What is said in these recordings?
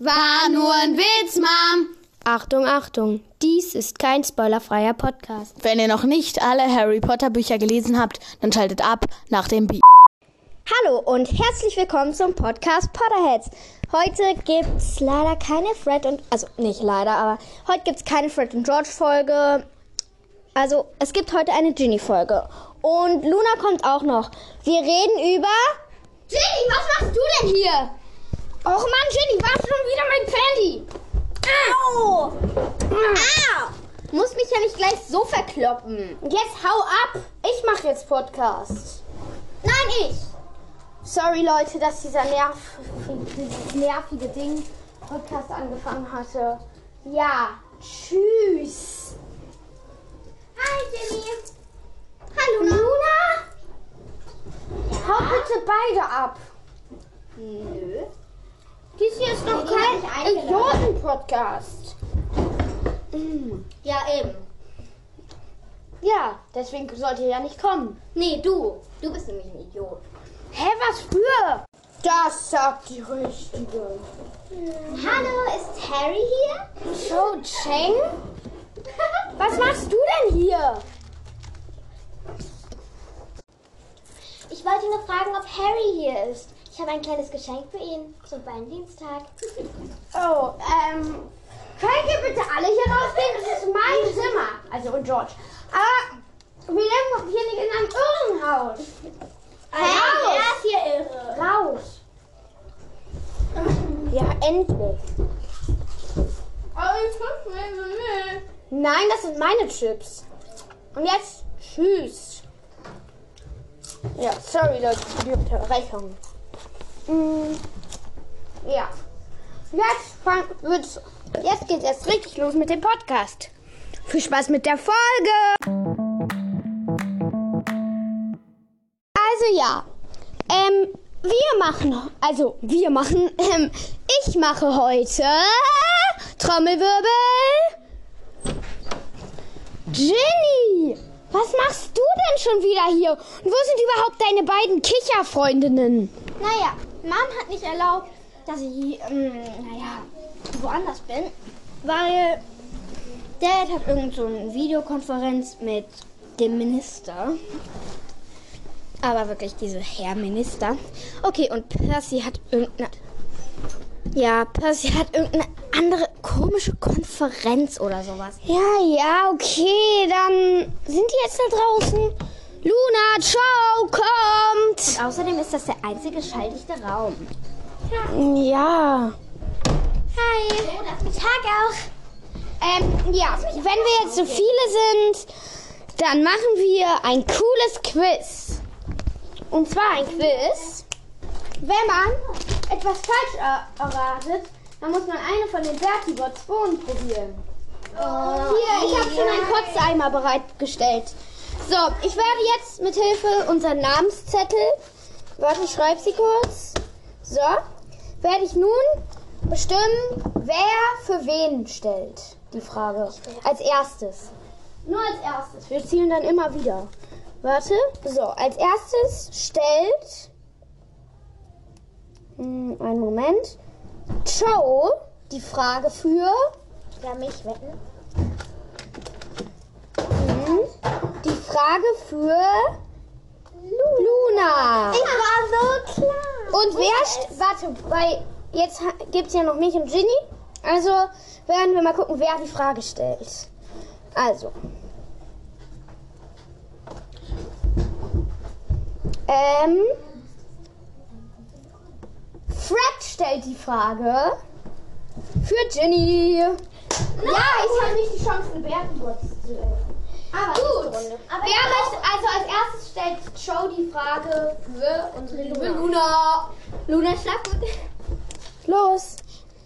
War nur ein Witz, Mom. Achtung, Achtung, dies ist kein spoilerfreier Podcast. Wenn ihr noch nicht alle Harry Potter Bücher gelesen habt, dann schaltet ab nach dem Beat. Hallo und herzlich willkommen zum Podcast Potterheads. Heute gibt's leider keine Fred und, also nicht leider, aber heute gibt's keine Fred und George Folge. Also es gibt heute eine Ginny Folge. Und Luna kommt auch noch. Wir reden über... Ginny, was machst du denn hier? Och Mann, Ginny, war schon wieder mein Candy. Au! Au! Muss mich ja nicht gleich so verkloppen. Jetzt hau ab! Ich mache jetzt Podcast. Nein, ich. Sorry Leute, dass dieser nerv nervige Ding Podcast angefangen hatte. Ja, tschüss. Hi, Ginny. Hallo, Luna? Hau bitte beide ab. Nö. Dies hier ist ich kein. Idioten-Podcast. Ja, eben. Ja, deswegen sollt ihr ja nicht kommen. Nee, du. Du bist nämlich ein Idiot. Hä, was für? Das sagt die Richtige. Hallo, ist Harry hier? So, Cheng? Was machst du denn hier? Ich wollte nur fragen, ob Harry hier ist. Ich habe ein kleines Geschenk für ihn zum Valentinstag. Oh, ähm, könnt ihr bitte alle hier rausgehen? Das ist mein Zimmer. Also, und George. Aber wir leben doch hier nicht in einem Irrenhaus. Hey, er ist hier irre. Raus. Ja, endlich. Nein, das sind meine Chips. Und jetzt tschüss. Ja, sorry Leute für die Unterbrechung. Mm, ja. Jetzt, fang, wird's, jetzt geht's erst richtig los mit dem Podcast. Viel Spaß mit der Folge. Also ja, ähm, wir machen, also wir machen, ähm, ich mache heute Trommelwirbel. Ginny, was machst du denn schon wieder hier? Und wo sind überhaupt deine beiden Kicherfreundinnen? Naja, Mom hat nicht erlaubt, dass ich, ähm, naja, woanders bin, weil Dad hat irgend so Videokonferenz mit dem Minister. Aber wirklich diese Herr Minister. Okay, und Percy hat irgendeine. Ja, Percy hat irgendeine andere komische Konferenz oder sowas. Ja, ja, okay, dann sind die jetzt da draußen. Luna, ciao, kommt! Außerdem ist das der einzige schalldichte Raum. Ja. Hi. Tag auch. Ähm, ja, wenn wir jetzt so viele sind, dann machen wir ein cooles Quiz. Und zwar ein Quiz, wenn man etwas falsch er erratet, dann muss man eine von den Bertibots Bohnen probieren. Hier, ich habe schon einen Kotzeimer bereitgestellt. So, ich werde jetzt mit Hilfe unserer Namenszettel, warte, ich schreibe sie kurz. So, werde ich nun bestimmen, wer für wen stellt. Die Frage. Als erstes. Nur als erstes. Wir zielen dann immer wieder. Warte. So, als erstes stellt. Hm, einen Moment. Joe die Frage für. Ja, mich wetten. Hm, die Frage für. Luna. Ich war so klar. Und wer. Warte, weil jetzt gibt es ja noch mich und Ginny. Also werden wir mal gucken, wer die Frage stellt. Also. Ähm. Fred stellt die Frage für Ginny. Ja, ich habe nicht die Chance, eine Bärenwurz zu helfen. Aber gut. Aber Wer möchte, also als erstes stellt Joe die Frage für unsere liebe Luna. Luna Schlaggut. Los.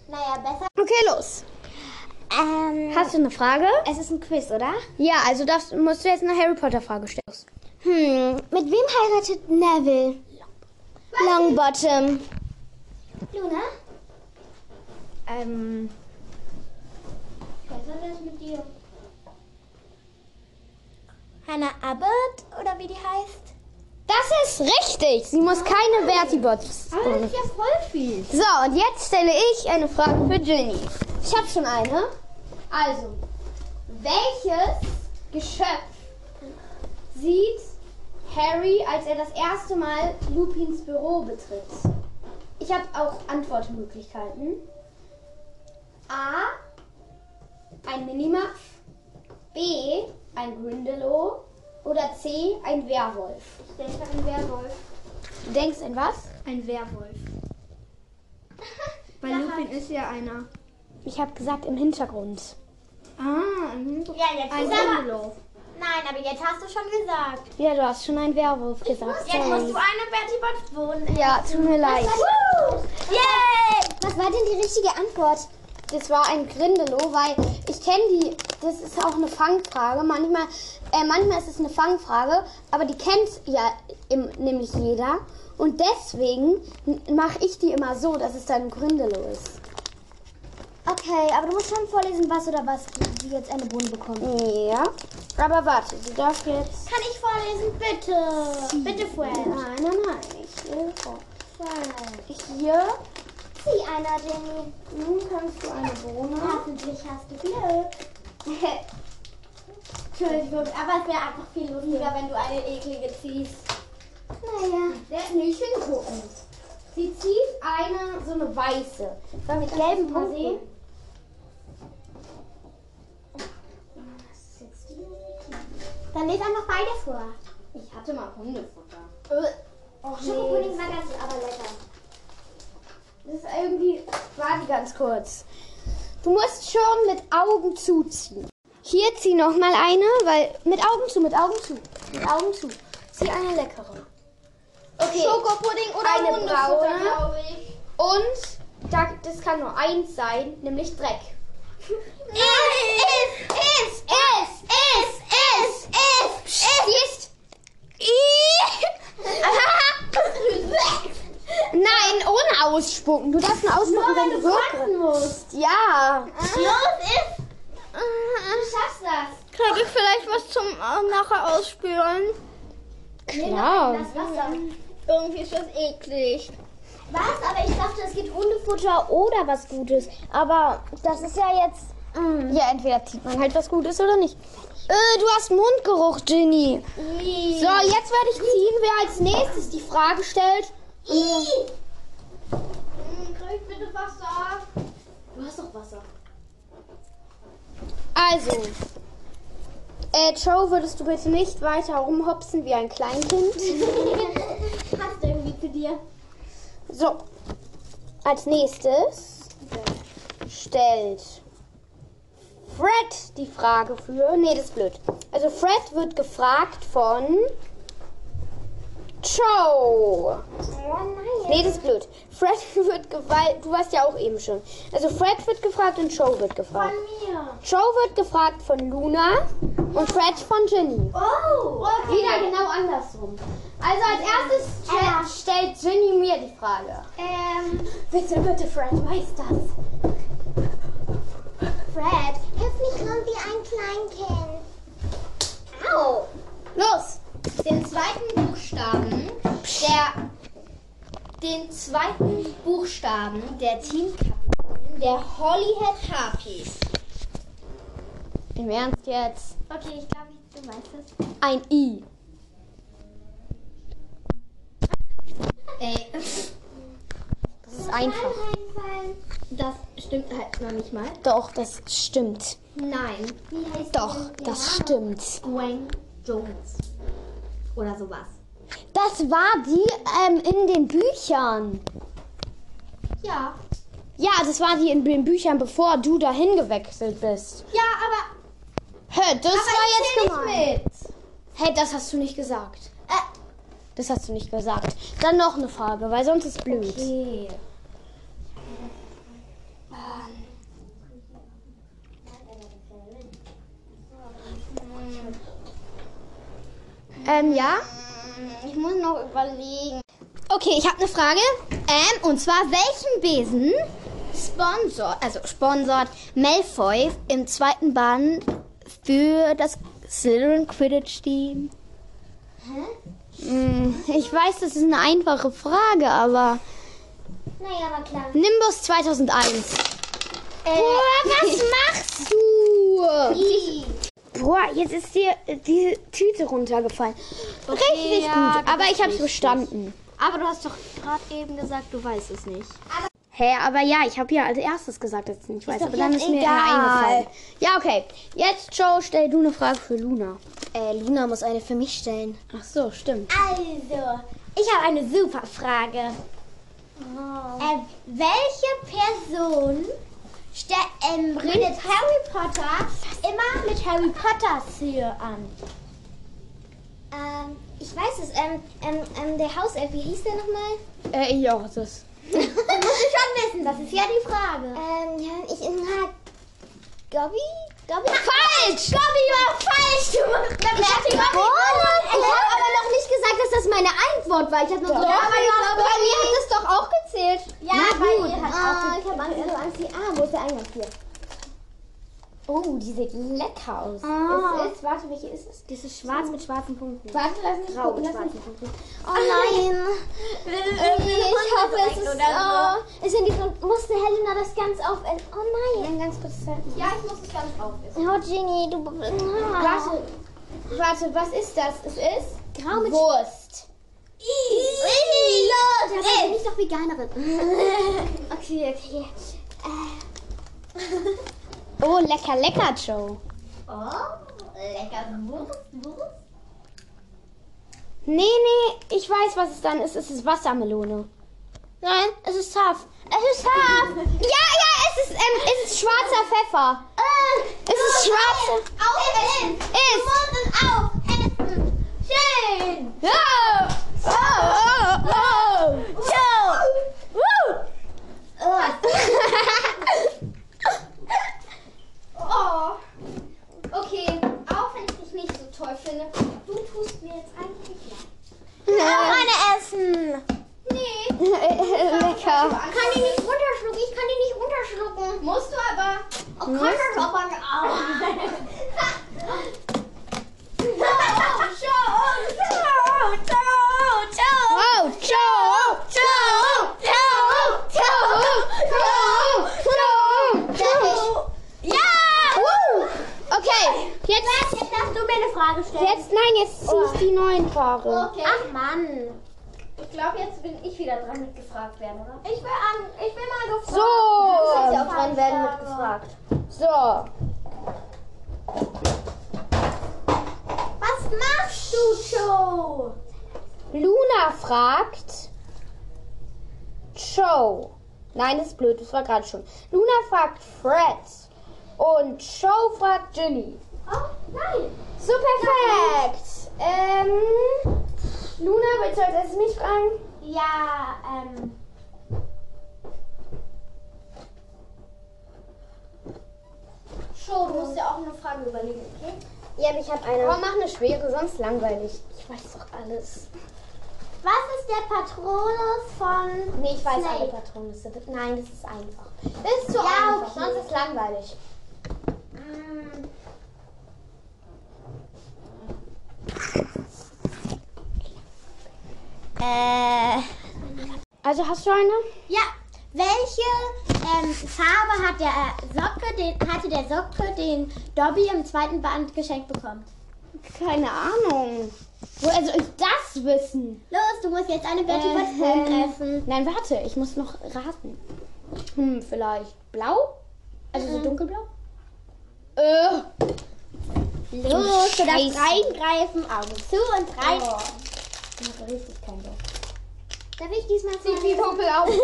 Naja, besser. Okay, los. Ähm, Hast du eine Frage? es ist ein Quiz, oder? Ja, also darfst, musst du jetzt eine Harry Potter Frage stellen. Hm, mit wem heiratet Neville? Longbottom. Luna? Ähm, Was hat das mit dir? Hannah Abbott oder wie die heißt? Das ist richtig. Sie muss keine Vertibots. Aber das ist ja voll viel. So, und jetzt stelle ich eine Frage für Ginny. Ich habe schon eine. Also, welches Geschöpf sieht Harry, als er das erste Mal Lupins Büro betritt? Ich habe auch Antwortmöglichkeiten. A. Ein Minimuff. B. Ein Grindelow. Oder C. Ein Werwolf. Ich denke ein Werwolf. Du denkst in was? Ein Werwolf. Weil Lupin ist ja einer. Ich habe gesagt im Hintergrund. Ah, ein Hintergrund. Ja, jetzt Ein. Grindelow. Nein, aber jetzt hast du schon gesagt. Ja, du hast schon ein Werwolf gesagt. Jetzt musst du eine Bertie Bots wohnen. Ja, tut mir leid. Yay! Was war denn die richtige Antwort? Das war ein Grindelow, weil ich kenne die, das ist auch eine Fangfrage. Manchmal, äh, manchmal ist es eine Fangfrage, aber die kennt ja im, nämlich jeder. Und deswegen mache ich die immer so, dass es dann ein Grindelow ist. Okay, aber du musst schon vorlesen, was oder was sie jetzt eine Bohne bekommt. Ja. Aber warte, du darfst jetzt. Kann ich vorlesen, bitte? Bitte, Fred. Nein, nein, nein. Ich will vor. Hier. Zieh einer, Jenny. Nun kannst du eine Bohne. Hoffentlich hast du Glück. Entschuldigung, aber es wäre einfach viel lustiger, wenn du eine eklige ziehst. Naja. Der nicht hingucken. Sie zieht eine, so eine weiße. War mit gelben Punkten. sehen? Dann lese einfach beide vor. Ich hatte mal Hundefutter. Oh, Schokopudding war ganz aber lecker. Das ist irgendwie. Warte ganz kurz. Du musst schon mit Augen zuziehen. Hier zieh noch mal eine, weil. Mit Augen zu, mit Augen zu. Mit Augen zu. Zieh eine leckere. Okay. Schokopudding oder Eine Hundefutter, braune. glaube ich. Und da, das kann nur eins sein, nämlich Dreck. Es, es, es, es, es, es, es. Nein, ohne ausspucken. Du darfst nur ausspucken, wenn du wirken musst. Ja. Los, ist. Du schaffst das. Kriege ich vielleicht was zum äh, nachher ausspülen? Klar. Das Wasser. Irgendwie ist das eklig. Was? Aber ich dachte, es gibt Hundefutter oder was Gutes. Aber das ist ja jetzt. Ja, entweder zieht man halt was Gutes oder nicht. Äh, du hast Mundgeruch, Ginny. So, jetzt werde ich ziehen, wer als nächstes die Frage stellt. Hm, Krieg bitte Wasser. Du hast doch Wasser. Also, äh, Joe, würdest du bitte nicht weiter rumhopsen wie ein Kleinkind? Passt irgendwie zu dir. So, als nächstes stellt Fred die Frage für. Nee, das ist blöd. Also, Fred wird gefragt von Joe. Oh nein. Nee, das ist blöd. Fred wird gefragt. Du warst ja auch eben schon. Also, Fred wird gefragt und Joe wird gefragt. Von mir. Joe wird gefragt von Luna und Fred von Ginny. Oh, okay. Wieder genau andersrum. Also als erstes Ja. ste stellt Ginny mir die Frage. Ähm, Bitte, bitte, Fred, weiß das. Fred, hilf nicht rum wie ein Kleinkind. Au. Los! Den zweiten Buchstaben der den zweiten Buchstaben der Teamkapitän der Hollyhead Harpies. Im Ernst jetzt? Okay, ich glaube, du weißt es. Ein I. Ey, Das ist einfach. Das stimmt halt noch nicht mal. Doch, das stimmt. Nein, Wie heißt Doch, das stimmt. Gwen Jones oder sowas. Das war die ähm, in den Büchern. Ja. Ja, das war die in den Büchern, bevor du dahin gewechselt bist. Ja, aber Hä, das war jetzt gemein. nicht mit. Hey, das hast du nicht gesagt. Äh, Das hast du nicht gesagt. Dann noch eine Frage, weil sonst ist blöd. Okay. Ähm, ja? Ich muss noch überlegen. Okay, ich habe eine Frage. Ähm, und zwar, welchen Besen sponsort, also sponsort Malfoy im zweiten Band für das Slytherin Quidditch Team? Hm, Ich weiß, das ist eine einfache Frage, aber Naja, aber klar. Nimbus 2001. Boah, was machst du? I. Boah, jetzt ist dir äh, die Tüte runtergefallen. Richtig ja, gut, aber ich hab's richtig bestanden. Aber du hast doch gerade eben gesagt, du weißt es nicht. Hä, aber ja, ich habe ja als erstes gesagt, dass ich es nicht weiß, aber dann ist mir egal. eingefallen. Ja, okay. Jetzt, Joe, stell du eine Frage für Luna. Äh, Luna muss eine für mich stellen. Ach so, stimmt. Also, ich habe eine super Frage. Äh, welche Person ste- ähm, redet Harry Potter immer mit Harry Potter Tür an? Ähm, ich weiß es. Ähm, ähm, ähm, der Hauself, wie hieß der nochmal? Äh, ja, das. Das muss ich schon wissen, das ist ja die Frage. Ähm, ja, ich, na, Gobby? Gobby? Falsch! Gobby war falsch! Du musst ich ich hab aber noch nicht gesagt, dass das meine Antwort war. Ich habe nur so, Doch, aber ich bei mir hat das doch auch gezählt. Ja, Na bei gut. ihr hat Ah, auch Ich habe Angst. Ah, wo ist der Eingang hier? Oh, die sieht lecker aus. Ah. Es ist, warte, welche ist es? Das ist schwarz mit schwarzen Punkten. Warte, lass mich Grau gucken. mit schwarzen Punkten. Oh nein. Äh, ich hoffe, es ist so. Ist in diesem, musste Helena das ganz auf... Oh nein. ganz kurz. Ja, ich muss es ganz aufessen. Oh, Ginny, du... Warte, warte, was ist das? Es ist Grau mit Wurst. Los! Da bin ich doch Veganerin. okay, okay. Oh, lecker, lecker, Joe. Oh, lecker Wurst, Wurst. Nee, nee, ich weiß, was es dann ist. Es ist Wassermelone. Nein, es ist Taf. Es ist Taf. Ja, ja, es ist, ähm, es ist schwarzer Pfeffer. Es ist schwarzer. Aufessen! Ist. Du musst es aufessen! Schön! Oh, oh, oh, oh. Woo. Oh. Okay, auch wenn ich dich nicht so toll finde, du tust mir jetzt eigentlich leid. Ja. Meine Essen! Nee. Lecker. Kann die nicht runterschlucken? Ich kann die nicht runterschlucken. Musst du aber. Oh, kann das aber nicht. Wow, Joe. Joe. Joe. Joe. Joe. Joe. Ja! Woo. Okay, jetzt, Jetzt darfst du mir eine Frage stellen. jetzt, nein, jetzt ziehe ich Paare. Okay. Ach Mann. Ich glaube, jetzt bin ich wieder dran mit gefragt werden, oder? Ich will, an, ich will mal gefragt. So. Du willst ja auch dran werden mit gefragt. So. Was machst du, Joe? Luna fragt Joe. Nein, das ist blöd, das war gerade schon. Luna fragt Fred. Und Joe fragt Ginny. Oh, nein. So perfekt. Ähm, Luna, willst du als erstes mich fragen? Ja, ähm. Joe, du musst ja auch eine Frage überlegen, okay? Ja, aber ich habe eine. Oh, mach eine schwere, sonst langweilig. Ich weiß doch alles. Was ist der Patronus von. Nee, ich weiß Snape. alle Patronus. Nein, das ist einfach. Das ist zu Ja, einfach, okay. sonst ist langweilig. Mm, Äh. Also hast du eine? Ja. Welche ähm, Farbe hat der Socke, den, hatte der Socke, den Dobby im zweiten Band geschenkt bekommen? Keine Ahnung. Woher soll ich das wissen? Los, du musst jetzt eine Betty Ähm, treffen. Nein, warte, ich muss noch raten. Hm, vielleicht blau? Also so dunkelblau? Äh. Los, du darfst reingreifen, Augen zu und rein. Oh. Ich habe richtig keinen Bock. Darf ich diesmal die Puppe auf.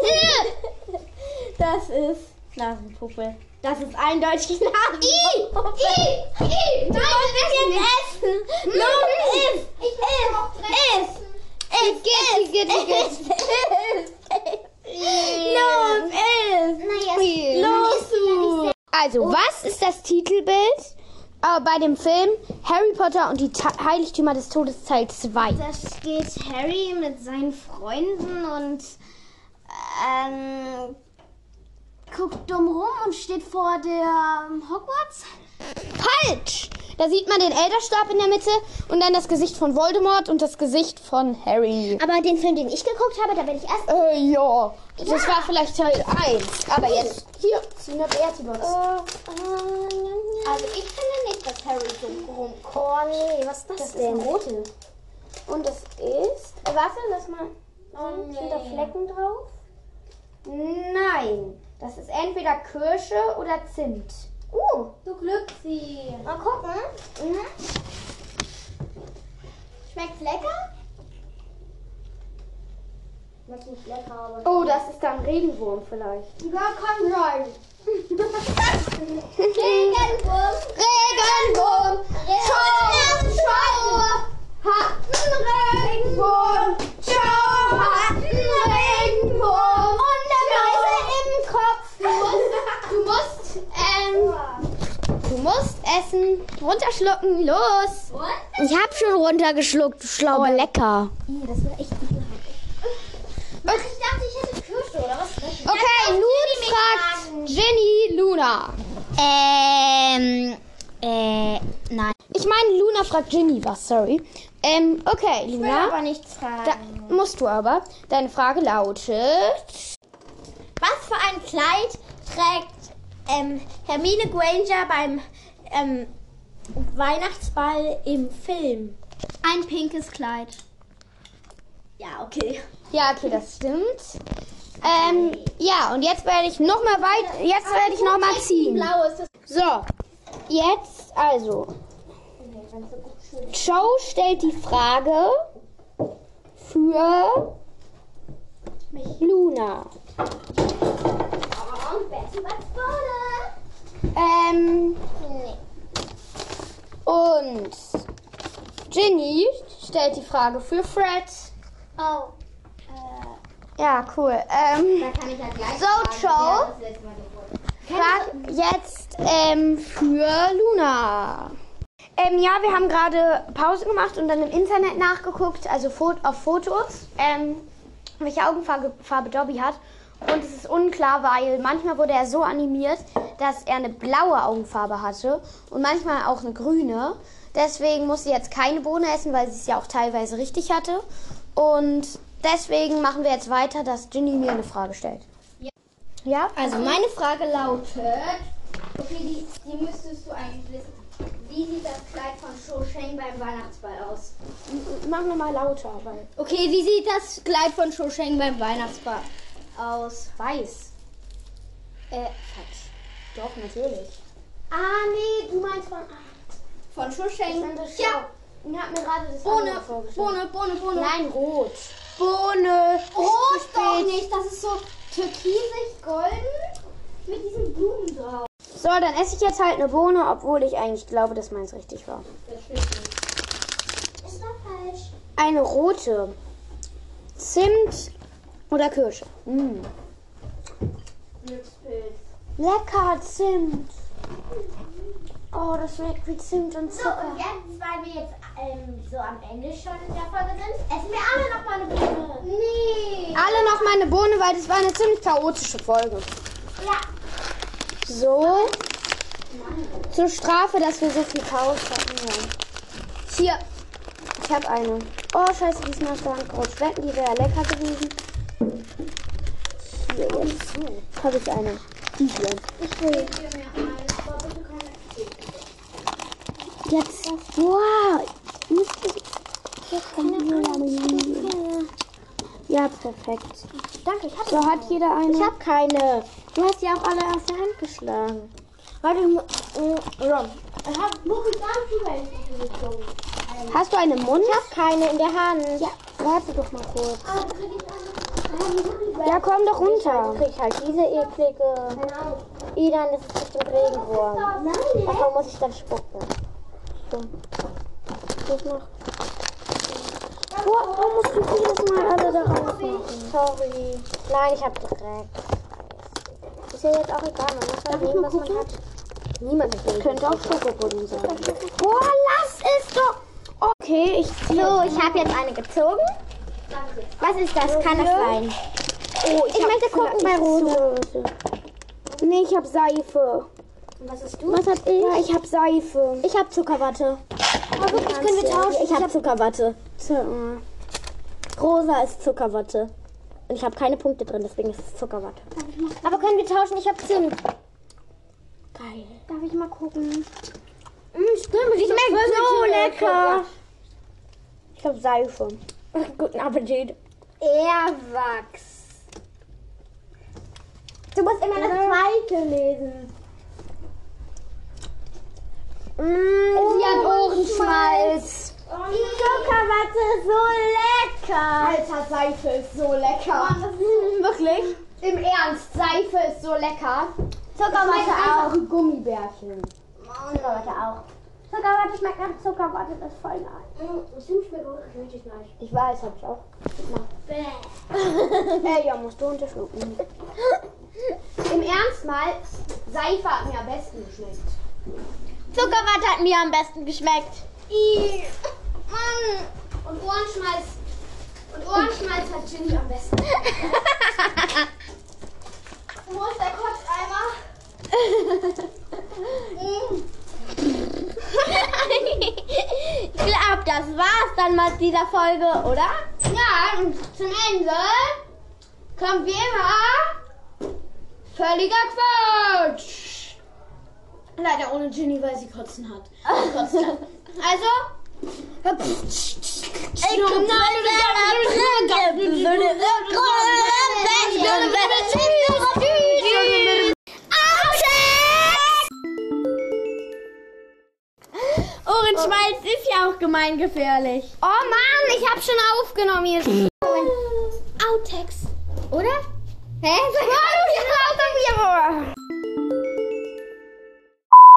Das ist Nasenpuppe. Das ist eindeutig Nasenpuppe. I, I, Du musst jetzt essen. Los, iss. Iss. Iss, iss, igitt, igitt. iss. Los. Naja, Los, du. Also, was ist das Titelbild äh, bei dem Film Harry Potter und die Ta Heiligtümer des Todes Teil 2? Da steht Harry mit seinen Freunden und ähm, guckt dumm rum und steht vor der Hogwarts. Falsch! Da sieht man den Elderstab in der Mitte und dann das Gesicht von Voldemort und das Gesicht von Harry. Aber den Film, den ich geguckt habe, da bin ich erst. Äh, ja. Das war vielleicht Teil 1. Aber jetzt. Hier, zieh eine Bertibox. Also ich finde nicht, dass Harry so rumkommt. Oh nee, was ist das, Das ist denn? ein rote. Und das ist. Äh, warte, lass mal. Oh, Sind da Flecken drauf? Nein. Das ist entweder Kirsche oder Zimt. Uh, Du Glücksi. mal gucken. Mhm. Schmeckt's lecker? Schmeckt nicht lecker, aber. Oh, das ist dann Regenwurm vielleicht. Ja, kann sein. Regenwurm. Regenwurm. Schau, schau. Hat einen Regenwurm. Schau, hat einen Regenwurm. Und der Mäuse im Kopf. Du musst, du musst, ähm, du musst essen. Runterschlucken. Los. Ich hab schon runtergeschluckt, du Schlaube. Oh, lecker. Das war echt Ich dachte, ich hätte Kirsche oder was? Okay, nun fragt Jenny Luna. Ähm, äh, nein. Ich meine, Luna fragt Ginny was, sorry. Ähm, okay, Luna. aber nichts fragen. Da musst du aber. Deine Frage lautet. Was für ein Kleid trägt ähm, Hermine Granger beim ähm, Weihnachtsball im Film? Ein pinkes Kleid. Ja, okay. Ja, okay, das stimmt. Ähm, ja, und jetzt werde ich noch mal weit. Jetzt werde ich noch mal ziehen. So, jetzt also. Joe stellt die Frage für Luna. Ähm, und Ginny stellt die Frage für Fred. Oh. Ja, cool. Ähm, Da kann ich ja gleich So, fragen, Joe. Frag jetzt ähm, für Luna. Ähm, ja, wir haben gerade Pause gemacht und dann im Internet nachgeguckt, also auf Fotos, ähm, welche Augenfarbe Farbe Dobby hat. Und es ist unklar, weil manchmal wurde er so animiert, dass er eine blaue Augenfarbe hatte und manchmal auch eine grüne. Deswegen muss sie jetzt keine Bohne essen, weil sie es ja auch teilweise richtig hatte. Und deswegen machen wir jetzt weiter, dass Ginny mir eine Frage stellt. Ja? Also meine Frage lautet, okay, die, die müsstest du eigentlich wissen. Wie sieht das Kleid von Cho Sheng beim Weihnachtsball aus? Mach nochmal lauter, weil. Okay, wie sieht das Kleid von Cho Sheng beim Weihnachtsball aus? Weiß. Äh, falsch. Doch, natürlich. Ah, nee, du meinst von... Von Cho Sheng. Ja, Ich hab mir gerade das Bohne. Bohne, Bohne, Bohne. Nein, rot. Bohne. Rot doch nicht, das ist so türkisig golden mit diesen Blumen drauf. So, dann esse ich jetzt halt eine Bohne, obwohl ich eigentlich glaube, dass meins richtig war. Ist doch falsch. Eine rote. Zimt oder Kirsche. Mm. Lecker Zimt. Oh, das schmeckt wie Zimt und So, Zucker. und jetzt, weil wir jetzt ähm, so am Ende schon in der Folge sind, essen wir alle noch mal eine Bohne. Nee. Alle noch mal eine Bohne, weil das war eine ziemlich chaotische Folge. Ja. So. Zur Strafe, dass wir so viel Chaos hatten. Ja. Hier. Ich habe eine. Oh, scheiße, die ist der Hand gerutscht. Wetten, die wäre lecker gewesen. Hier, jetzt habe ich eine. Ich will. Jetzt. Wow. Jetzt hier eine. Ja, perfekt. Danke, ich habe So hat jeder eine. Ich habe keine. Du hast die auch alle aus der Hand geschlagen. Warte, ich äh, Ron. Ich habe wirklich ganz gezogen. Hast du eine im Mund? Ich habe keine in der Hand. Ja, warte doch mal kurz. Ah, krieg ich? Ja, komm doch runter. Ich krieg halt diese eklige. Idan, das ist bestimmt Regenwurm. Nein, Davon muss ich dann spucken. So. Das noch. Boah, warum musst du jedes Mal alle da rausmachen? Sorry. Nein, ich habe gedreckt. Ist ja jetzt auch egal, man muss halt nehmen, was man hat. Niemand will. Könnte auch Schokopudding sein. Boah, lass es doch. Okay, ich ziehe. So, ich habe jetzt eine gezogen. Was ist das? Kann das sein? Oh, ich, Ich möchte gucken bei Rose. Nee, ich habe Seife. Und was hast du? Was hab ich? Ja, ich hab Seife. Ich hab Zuckerwatte. Aber wirklich, können wir tauschen? Ich hab Zuckerwatte. Zu- Rosa ist Zuckerwatte. Und ich habe keine Punkte drin, deswegen ist es Zuckerwatte. Aber können wir tauschen? Ich hab Zimt. Geil. Darf ich mal gucken? Mm, stimmt, die schmeckt so lecker. Ich glaube Seife. Guten Appetit. Erwachs. Du musst immer das zweite lesen. Mm, Oh, sie hat Ohrenschmalz. Die Zuckerwatte ist so lecker. Alter, Seife ist so lecker. Wirklich? Im Ernst, Seife ist so lecker. Zuckerwatte auch. Gummibärchen. Zuckerwatte auch. Zuckerwatte schmeckt nach Zuckerwatte, das ist voll nice. Zimt schmeckt auch richtig nice. Ich weiß, hab ich auch. Ey, ja, musst du unterschlucken. Im Ernst mal, Seife hat mir am besten geschmeckt. Zuckerwatte hat mir am besten geschmeckt. I, Mann. Und Ohrenschmalz. Und Ohrenschmalz hat Ginny am besten. Wo ist der Kotzeimer? Ich glaube, das war's dann mit dieser Folge, oder? Ja, und zum Ende kommt wie immer völliger Quatsch. Leider ohne Ginny, weil sie kotzen hat. Gekotzt hat. Also. Ohrenschmalz ist ja auch gemeingefährlich. Oh Mann, ich hab schon aufgenommen hier. Outtext. Oder? Hä? Sag mal,